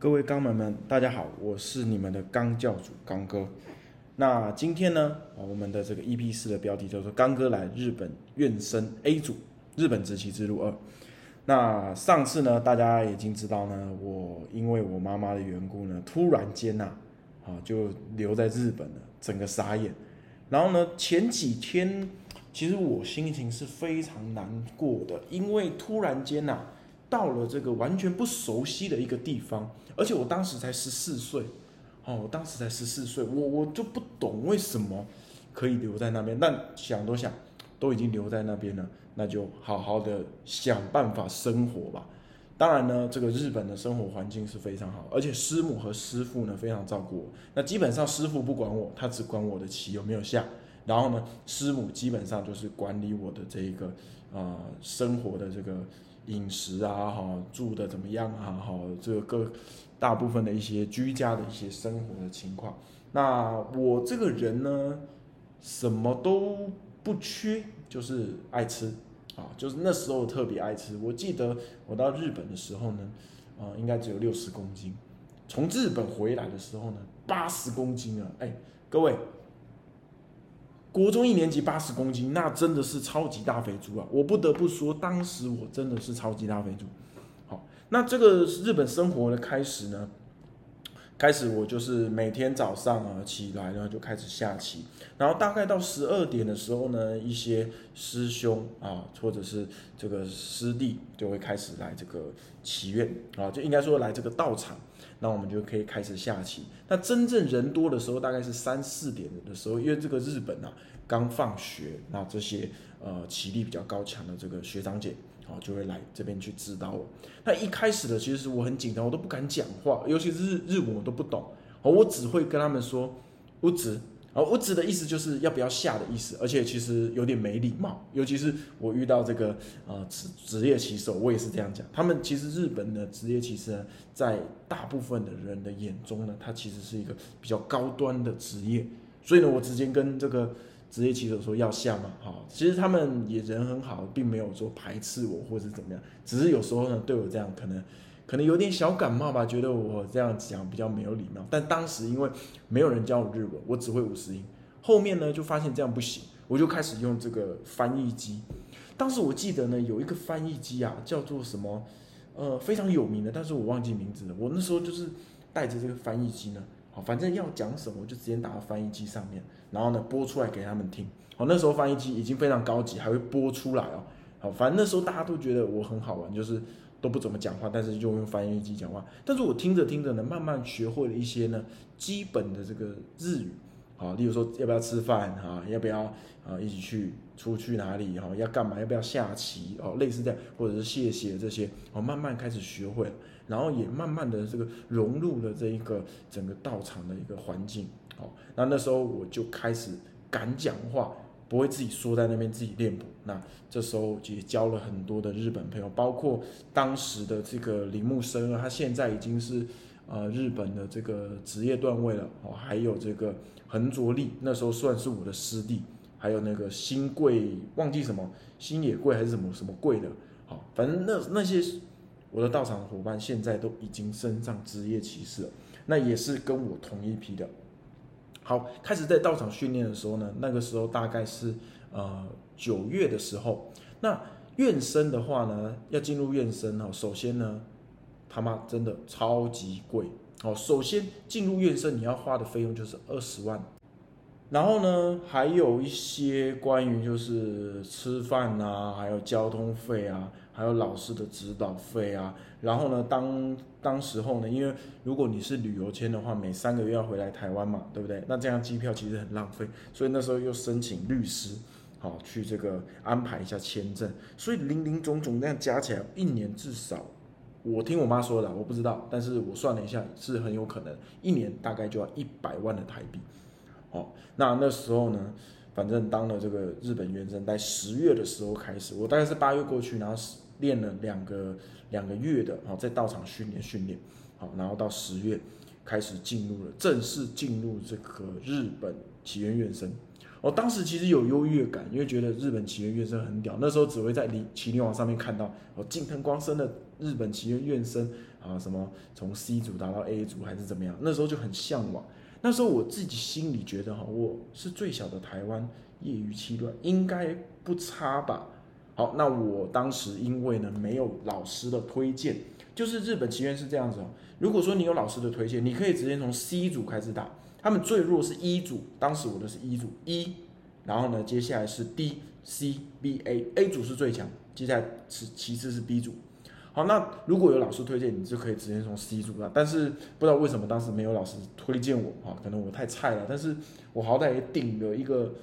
各位钢门们，大家好，我是你们的钢教主刚哥。那今天呢，我们的这个 EP 四的标题叫做“刚哥来日本愿生 A 组日本直旗之路二”。那上次呢，大家已经知道呢，我因为我妈妈的缘故呢，突然间呐，啊，就留在日本了，整个傻眼。然后呢，前几天其实我心情是非常难过的，因为突然间呐。到了这个完全不熟悉的一个地方，而且我当时才十四岁，哦，我当时才十四岁，我我就不懂为什么可以留在那边。但想都想，都已经留在那边了，那就好好的想办法生活吧。当然呢，这个日本的生活环境是非常好，而且师母和师傅呢非常照顾我。那基本上师傅不管我，他只管我的棋有没有下。然后呢，师母基本上就是管理我的这一个呃生活的这个。饮食啊，哈，住的怎么样啊？哈，这个各大部分的一些居家的一些生活的情况。那我这个人呢，什么都不缺，就是爱吃啊，就是那时候特别爱吃。我记得我到日本的时候呢，啊，应该只有六十公斤。从日本回来的时候呢，八十公斤啊！哎，各位。国中一年级八十公斤，那真的是超级大肥猪啊！我不得不说，当时我真的是超级大肥猪。好，那这个日本生活的开始呢？开始我就是每天早上啊起来呢就开始下棋，然后大概到十二点的时候呢，一些师兄啊或者是这个师弟就会开始来这个棋院啊，就应该说来这个道场。那我们就可以开始下棋。那真正人多的时候，大概是三四点的时候，因为这个日本啊刚放学，那这些呃棋力比较高强的这个学长姐啊就会来这边去指导我。那一开始的其实我很紧张，我都不敢讲话，尤其是日日文我都不懂，我只会跟他们说我只。哦，我指的意思就是要不要下的意思，而且其实有点没礼貌，尤其是我遇到这个呃职职业棋手，我也是这样讲。他们其实日本的职业棋士，在大部分的人的眼中呢，他其实是一个比较高端的职业，所以呢，我直接跟这个职业棋手说要下吗，哈，其实他们也人很好，并没有说排斥我或者怎么样，只是有时候呢对我这样可能。可能有点小感冒吧，觉得我这样讲比较没有礼貌。但当时因为没有人教我日文，我只会五十音。后面呢就发现这样不行，我就开始用这个翻译机。当时我记得呢有一个翻译机啊，叫做什么呃非常有名的，但是我忘记名字了。我那时候就是带着这个翻译机呢，好，反正要讲什么我就直接打到翻译机上面，然后呢播出来给他们听。好，那时候翻译机已经非常高级，还会播出来哦。好，反正那时候大家都觉得我很好玩，就是。都不怎么讲话，但是就用翻译机讲话。但是我听着听着呢，慢慢学会了一些呢基本的这个日语，好，例如说要不要吃饭哈，要不要啊一起去出去哪里哈，要干嘛，要不要下棋哦，类似这样，或者是谢谢这些，我慢慢开始学会，然后也慢慢的这个融入了这一个整个道场的一个环境，好，那那时候我就开始敢讲话。不会自己缩在那边自己练谱，那这时候也交了很多的日本朋友，包括当时的这个铃木生二，他现在已经是呃日本的这个职业段位了哦，还有这个横着力，那时候算是我的师弟，还有那个新贵忘记什么新野贵还是什么什么贵的，好，反正那那些我的道场伙伴现在都已经升上职业骑士了，那也是跟我同一批的。好，开始在道场训练的时候呢，那个时候大概是呃九月的时候。那院生的话呢，要进入院生哦，首先呢，他妈真的超级贵哦。首先进入院生，你要花的费用就是二十万。然后呢，还有一些关于就是吃饭啊，还有交通费啊，还有老师的指导费啊。然后呢，当当时候呢，因为如果你是旅游签的话，每三个月要回来台湾嘛，对不对？那这样机票其实很浪费，所以那时候又申请律师，好去这个安排一下签证。所以零零总总这样加起来，一年至少，我听我妈说的，我不知道，但是我算了一下，是很有可能一年大概就要一百万的台币。哦，那那时候呢，反正当了这个日本原生，在十月的时候开始，我大概是八月过去，然后练了两个两个月的，然后在道场训练训练，好，然后到十月开始进入了正式进入这个日本起源院生。我当时其实有优越感，因为觉得日本起源院生很屌。那时候只会在离麒麟网上面看到哦，近藤光生的日本起源院生啊，什么从 C 组打到 A 组还是怎么样，那时候就很向往。那时候我自己心里觉得哈，我是最小的台湾业余七段，应该不差吧。好，那我当时因为呢没有老师的推荐，就是日本棋院是这样子哦。如果说你有老师的推荐，你可以直接从 C 组开始打，他们最弱是一组，当时我的是一组一，然后呢接下来是 D C B A，A 组是最强，接下来是其次是 B 组。好，那如果有老师推荐，你就可以直接从 C 组打。但是不知道为什么当时没有老师推荐我啊？可能我太菜了。但是我好歹也顶了一个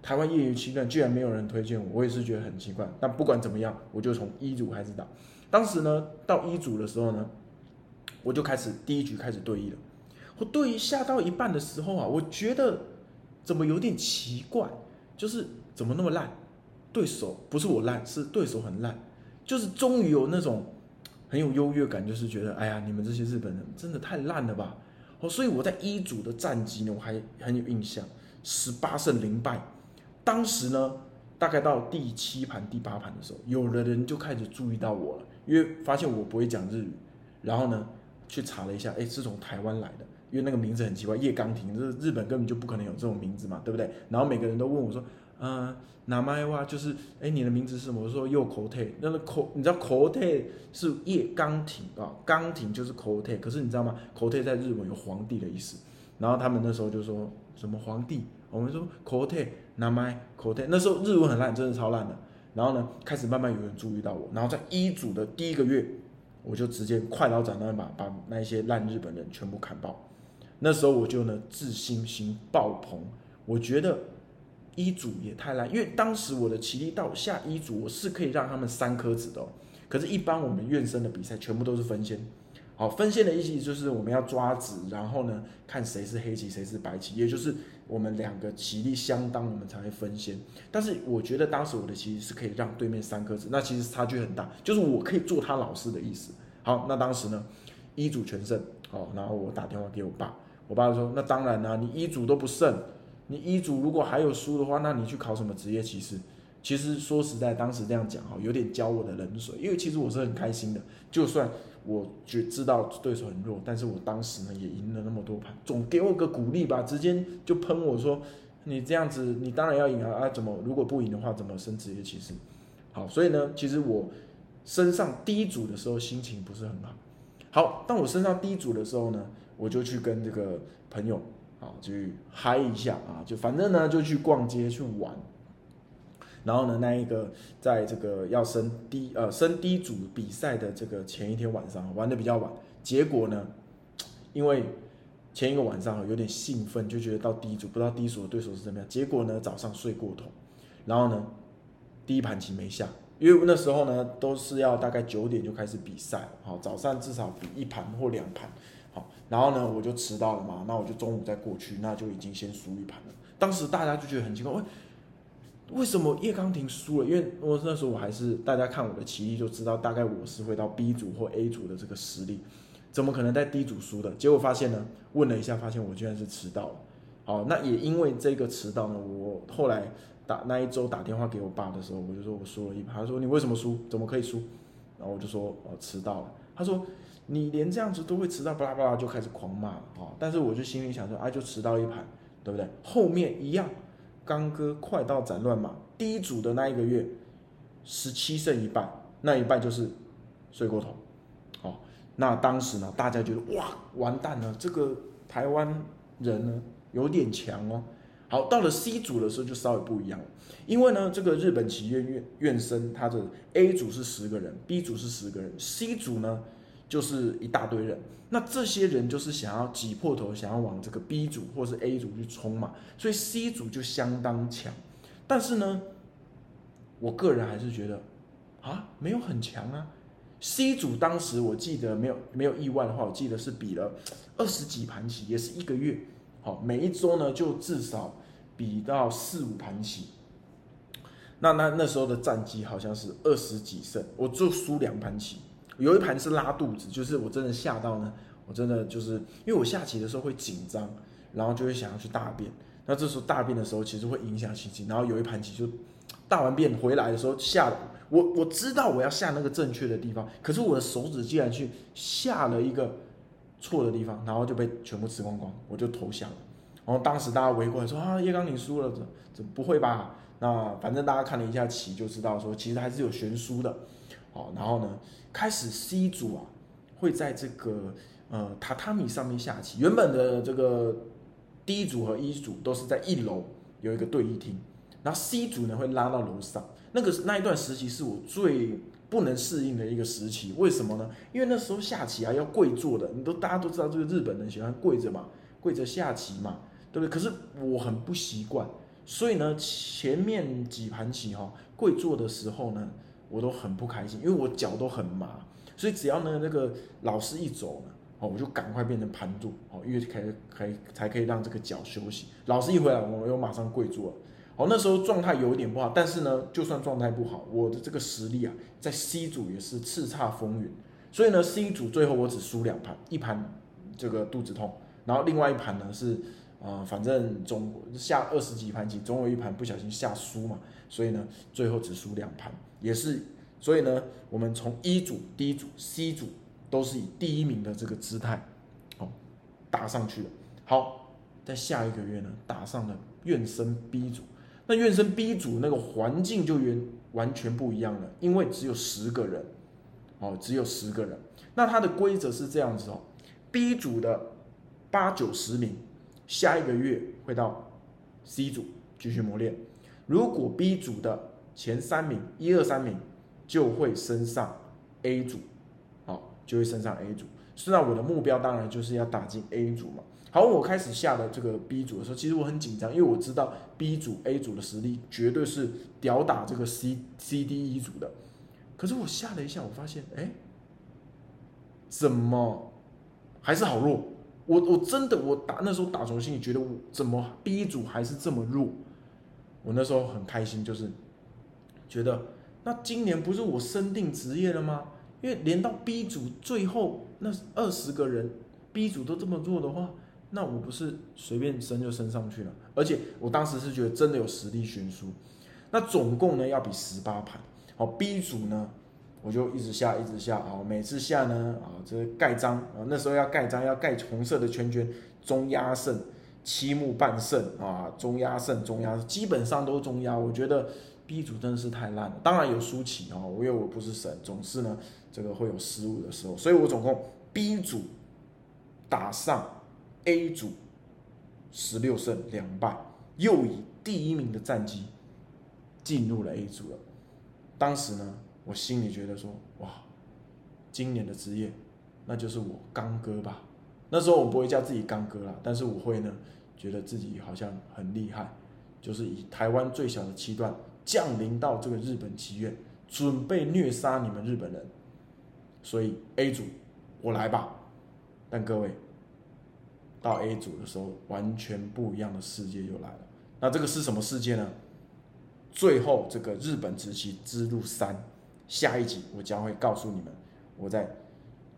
台湾业余七段，居然没有人推荐我，我也是觉得很奇怪。但不管怎么样，我就从一组开始打。当时呢，到一组的时候呢，我就开始第一局开始对弈了。我对弈下到一半的时候啊，我觉得怎么有点奇怪，就是怎么那么烂？对手不是我烂，是对手很烂。就是终于有那种很有优越感，就是觉得哎呀，你们这些日本人真的太烂了吧！哦，所以我在一组的战绩呢，我还很有印象，十八胜零败。当时呢，大概到第七盘、第八盘的时候，有的人就开始注意到我了，因为发现我不会讲日语，然后呢，去查了一下，哎，是从台湾来的，因为那个名字很奇怪，叶刚廷，这日本根本就不可能有这种名字嘛，对不对？然后每个人都问我说。嗯，那麦哇就是，哎，你的名字是什么？我说右口泰，那个口，你知道口泰是叶刚廷啊，刚廷就是口泰。可是你知道吗？口泰在日文有皇帝的意思。然后他们那时候就说什么皇帝，我们说口泰，那麦口泰。那时候日文很烂，真的超烂的。然后呢，开始慢慢有人注意到我。然后在一组的第一个月，我就直接快刀斩乱麻，把那些烂日本人全部砍爆。那时候我就呢自信心爆棚，我觉得。一组也太烂，因为当时我的棋力到下一组，我是可以让他们三颗子的哦。可是，一般我们院生的比赛全部都是分先。好，分先的意思就是我们要抓子，然后呢，看谁是黑棋，谁是白棋，也就是我们两个棋力相当，我们才会分先。但是，我觉得当时我的棋是可以让对面三颗子，那其实差距很大，就是我可以做他老师的意思。好，那当时呢，一组全胜。好，然后我打电话给我爸，我爸说：“那当然啦，你一组都不胜。”你一组如果还有输的话，那你去考什么职业骑士？其实说实在，当时这样讲哈，有点浇我的冷水。因为其实我是很开心的，就算我觉知道对手很弱，但是我当时呢也赢了那么多盘，总给我个鼓励吧。直接就喷我说，你这样子，你当然要赢啊！啊，怎么如果不赢的话，怎么升职业骑士？好，所以呢，其实我升上第一组的时候心情不是很好。好，当我升上第一组的时候呢，我就去跟这个朋友。好，去嗨一下啊！就反正呢，就去逛街去玩。然后呢，那一个在这个要升低呃升低组比赛的这个前一天晚上玩的比较晚，结果呢，因为前一个晚上有点兴奋，就觉得到低组不知道低组的对手是怎么样。结果呢，早上睡过头，然后呢，第一盘棋没下，因为那时候呢都是要大概九点就开始比赛，好，早上至少比一盘或两盘。好，然后呢，我就迟到了嘛，那我就中午再过去，那就已经先输一盘了。当时大家就觉得很奇怪，为为什么叶刚廷输了？因为我那时候我还是大家看我的棋艺就知道，大概我是会到 B 组或 A 组的这个实力，怎么可能在 D 组输的？结果发现呢，问了一下，发现我居然是迟到了。好，那也因为这个迟到呢，我后来打那一周打电话给我爸的时候，我就说我输了一盘，他说你为什么输？怎么可以输？然后我就说哦迟到了。他说。你连这样子都会迟到，巴拉巴拉就开始狂骂了啊！但是我就心里想说，啊，就迟到一盘，对不对？后面一样，刚哥快刀斩乱麻，第一组的那一个月，十七胜一败，那一败就是睡过头，哦，那当时呢，大家觉得哇，完蛋了，这个台湾人呢有点强哦。好，到了 C 组的时候就稍微不一样了，因为呢，这个日本企业院院生，他的 A 组是十个人，B 组是十个人，C 组呢。就是一大堆人，那这些人就是想要挤破头，想要往这个 B 组或是 A 组去冲嘛，所以 C 组就相当强。但是呢，我个人还是觉得啊，没有很强啊。C 组当时我记得没有没有意外的话，我记得是比了二十几盘棋，也是一个月，好，每一周呢就至少比到四五盘棋。那那那时候的战绩好像是二十几胜，我就输两盘棋。有一盘是拉肚子，就是我真的吓到呢，我真的就是因为我下棋的时候会紧张，然后就会想要去大便，那这时候大便的时候其实会影响心情，然后有一盘棋就大完便回来的时候下我我知道我要下那个正确的地方，可是我的手指竟然去下了一个错的地方，然后就被全部吃光光，我就投降了。然后当时大家围过来说啊，叶刚你输了，这这不会吧？那反正大家看了一下棋就知道，说其实还是有悬殊的。好，然后呢，开始 C 组啊，会在这个呃榻榻米上面下棋。原本的这个 D 组和 E 组都是在一楼有一个对弈厅，然后 C 组呢会拉到楼上。那个那一段时期是我最不能适应的一个时期，为什么呢？因为那时候下棋啊要跪坐的，你都大家都知道这个日本人喜欢跪着嘛，跪着下棋嘛。对不对？可是我很不习惯，所以呢，前面几盘棋哈，跪坐的时候呢，我都很不开心，因为我脚都很麻，所以只要呢那个老师一走呢，哦，我就赶快变成盘坐，哦，因为可以可以才可以让这个脚休息。老师一回来，我又马上跪坐。哦，那时候状态有一点不好，但是呢，就算状态不好，我的这个实力啊，在 C 组也是叱咤风云。所以呢，C 组最后我只输两盘，一盘这个肚子痛，然后另外一盘呢是。啊，反正总下二十几盘棋，总有一盘不小心下输嘛，所以呢，最后只输两盘，也是，所以呢，我们从一组、D 组、C 组都是以第一名的这个姿态，哦，打上去了。好，在下一个月呢，打上了院生 B 组，那院生 B 组那个环境就完完全不一样了，因为只有十个人，哦，只有十个人。那它的规则是这样子哦，B 组的八九十名。下一个月会到 C 组继续磨练，如果 B 组的前三名一二三名就会升上 A 组，好，就会升上 A 组。虽然我的目标当然就是要打进 A 组嘛。好，我开始下的这个 B 组的时候，其实我很紧张，因为我知道 B 组 A 组的实力绝对是屌打这个 C、C、D、E 组的。可是我下了一下，我发现，哎，怎么还是好弱？我我真的我打那时候打从心里觉得我怎么 B 组还是这么弱，我那时候很开心，就是觉得那今年不是我升定职业了吗？因为连到 B 组最后那二十个人 B 组都这么弱的话，那我不是随便升就升上去了？而且我当时是觉得真的有实力悬殊，那总共呢要比十八盘，好 B 组呢。我就一直下，一直下啊！每次下呢，啊，这盖章啊，那时候要盖章，要盖红色的圈圈，中压胜，七目半胜啊，中压胜，中压基本上都是中压。我觉得 B 组真的是太烂了，当然有输棋啊，因为我不是神，总是呢这个会有失误的时候，所以我总共 B 组打上 A 组十六胜两败，又以第一名的战绩进入了 A 组了。当时呢。我心里觉得说，哇，今年的职业，那就是我刚哥吧。那时候我不会叫自己刚哥啦，但是我会呢，觉得自己好像很厉害，就是以台湾最小的七段降临到这个日本棋院，准备虐杀你们日本人。所以 A 组我来吧。但各位到 A 组的时候，完全不一样的世界又来了。那这个是什么世界呢？最后这个日本职棋之路三。下一集我将会告诉你们我在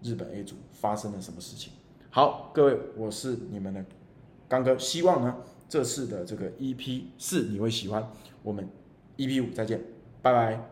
日本 A 组发生了什么事情。好，各位，我是你们的刚哥，希望呢这次的这个 EP 四你会喜欢。我们 EP 五再见，拜拜。